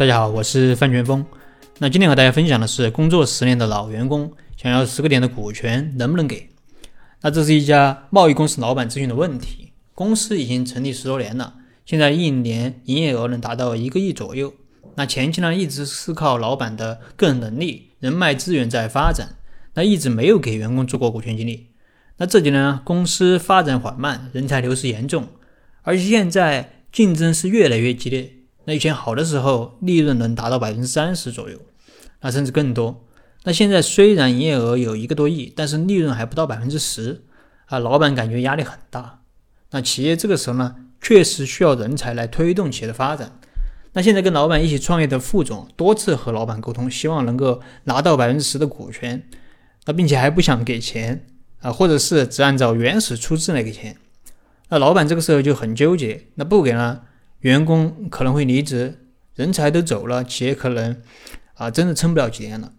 大家好，我是范全峰。那今天和大家分享的是，工作十年的老员工想要十个点的股权能不能给？那这是一家贸易公司老板咨询的问题。公司已经成立十多年了，现在一年营业额能达到一个亿左右。那前期呢，一直是靠老板的个人能力、人脉资源在发展，那一直没有给员工做过股权激励。那这几年，公司发展缓慢，人才流失严重，而且现在竞争是越来越激烈。那以前好的时候，利润能达到百分之三十左右，那甚至更多。那现在虽然营业额有一个多亿，但是利润还不到百分之十，啊，老板感觉压力很大。那企业这个时候呢，确实需要人才来推动企业的发展。那现在跟老板一起创业的副总多次和老板沟通，希望能够拿到百分之十的股权，那并且还不想给钱啊，或者是只按照原始出资来给钱。那老板这个时候就很纠结，那不给呢？员工可能会离职，人才都走了，企业可能啊真的撑不了几年了。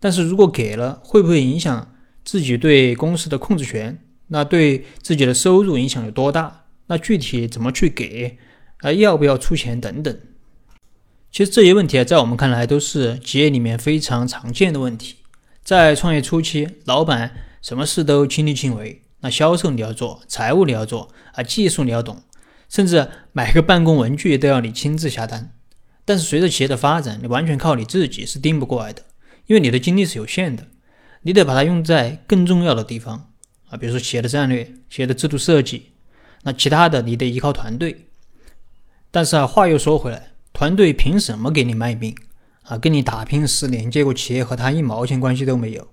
但是如果给了，会不会影响自己对公司的控制权？那对自己的收入影响有多大？那具体怎么去给？啊，要不要出钱等等？其实这些问题啊，在我们看来都是企业里面非常常见的问题。在创业初期，老板什么事都亲力亲为，那销售你要做，财务你要做，啊，技术你要懂。甚至买个办公文具都要你亲自下单，但是随着企业的发展，你完全靠你自己是盯不过来的，因为你的精力是有限的，你得把它用在更重要的地方啊，比如说企业的战略、企业的制度设计，那其他的你得依靠团队。但是啊，话又说回来，团队凭什么给你卖命啊？跟你打拼十年，结果企业和他一毛钱关系都没有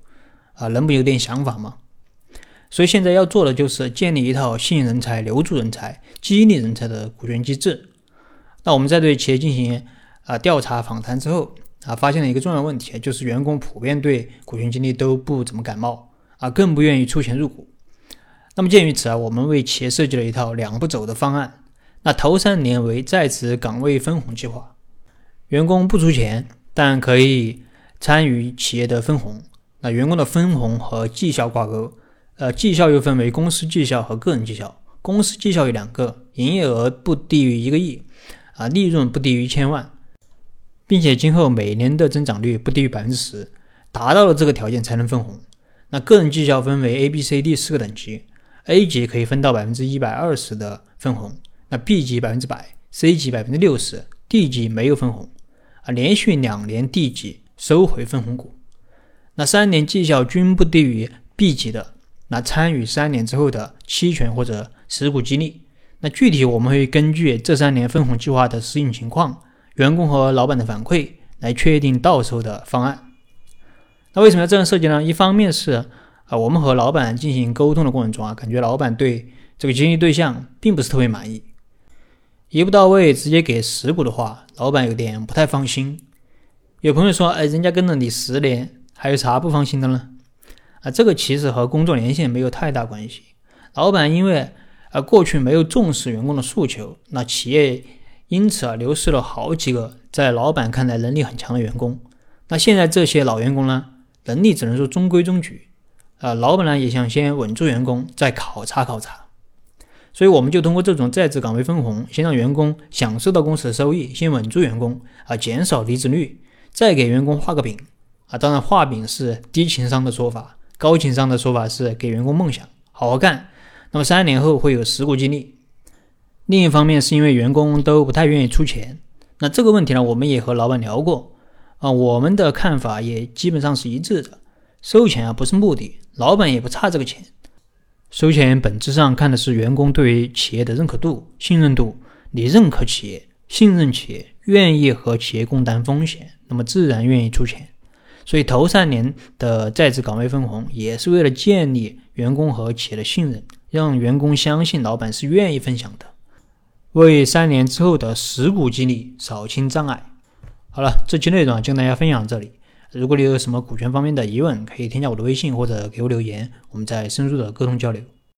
啊？能不有点想法吗？所以现在要做的就是建立一套吸引人才、留住人才、激励人才的股权机制。那我们在对企业进行啊调查访谈之后啊，发现了一个重要问题，就是员工普遍对股权激励都不怎么感冒啊，更不愿意出钱入股。那么鉴于此啊，我们为企业设计了一套两步走的方案。那头三年为在职岗位分红计划，员工不出钱，但可以参与企业的分红。那员工的分红和绩效挂钩。呃，绩效又分为公司绩效和个人绩效。公司绩效有两个：营业额不低于一个亿，啊，利润不低于一千万，并且今后每年的增长率不低于百分之十，达到了这个条件才能分红。那个人绩效分为 A、B、C、D 四个等级，A 级可以分到百分之一百二十的分红，那 B 级百分之百，C 级百分之六十，D 级没有分红，啊，连续两年 D 级收回分红股。那三年绩效均不低于 B 级的。那参与三年之后的期权或者持股激励，那具体我们会根据这三年分红计划的实行情况、员工和老板的反馈来确定到时候的方案。那为什么要这样设计呢？一方面是啊，我们和老板进行沟通的过程中啊，感觉老板对这个激励对象并不是特别满意，一步到位直接给十股的话，老板有点不太放心。有朋友说，哎，人家跟了你十年，还有啥不放心的呢？啊，这个其实和工作年限没有太大关系。老板因为啊过去没有重视员工的诉求，那企业因此啊流失了好几个在老板看来能力很强的员工。那现在这些老员工呢，能力只能说中规中矩。啊，老板呢也想先稳住员工，再考察考察。所以我们就通过这种在职岗位分红，先让员工享受到公司的收益，先稳住员工啊，减少离职率，再给员工画个饼啊。当然，画饼是低情商的说法。高情商的说法是给员工梦想，好好干。那么三年后会有实股激励。另一方面是因为员工都不太愿意出钱，那这个问题呢，我们也和老板聊过啊，我们的看法也基本上是一致的。收钱啊不是目的，老板也不差这个钱。收钱本质上看的是员工对于企业的认可度、信任度。你认可企业、信任企业、愿意和企业共担风险，那么自然愿意出钱。所以头三年的在职岗位分红，也是为了建立员工和企业的信任，让员工相信老板是愿意分享的，为三年之后的实股激励扫清障碍。好了，这期内容就跟大家分享这里。如果你有什么股权方面的疑问，可以添加我的微信或者给我留言，我们再深入的沟通交流。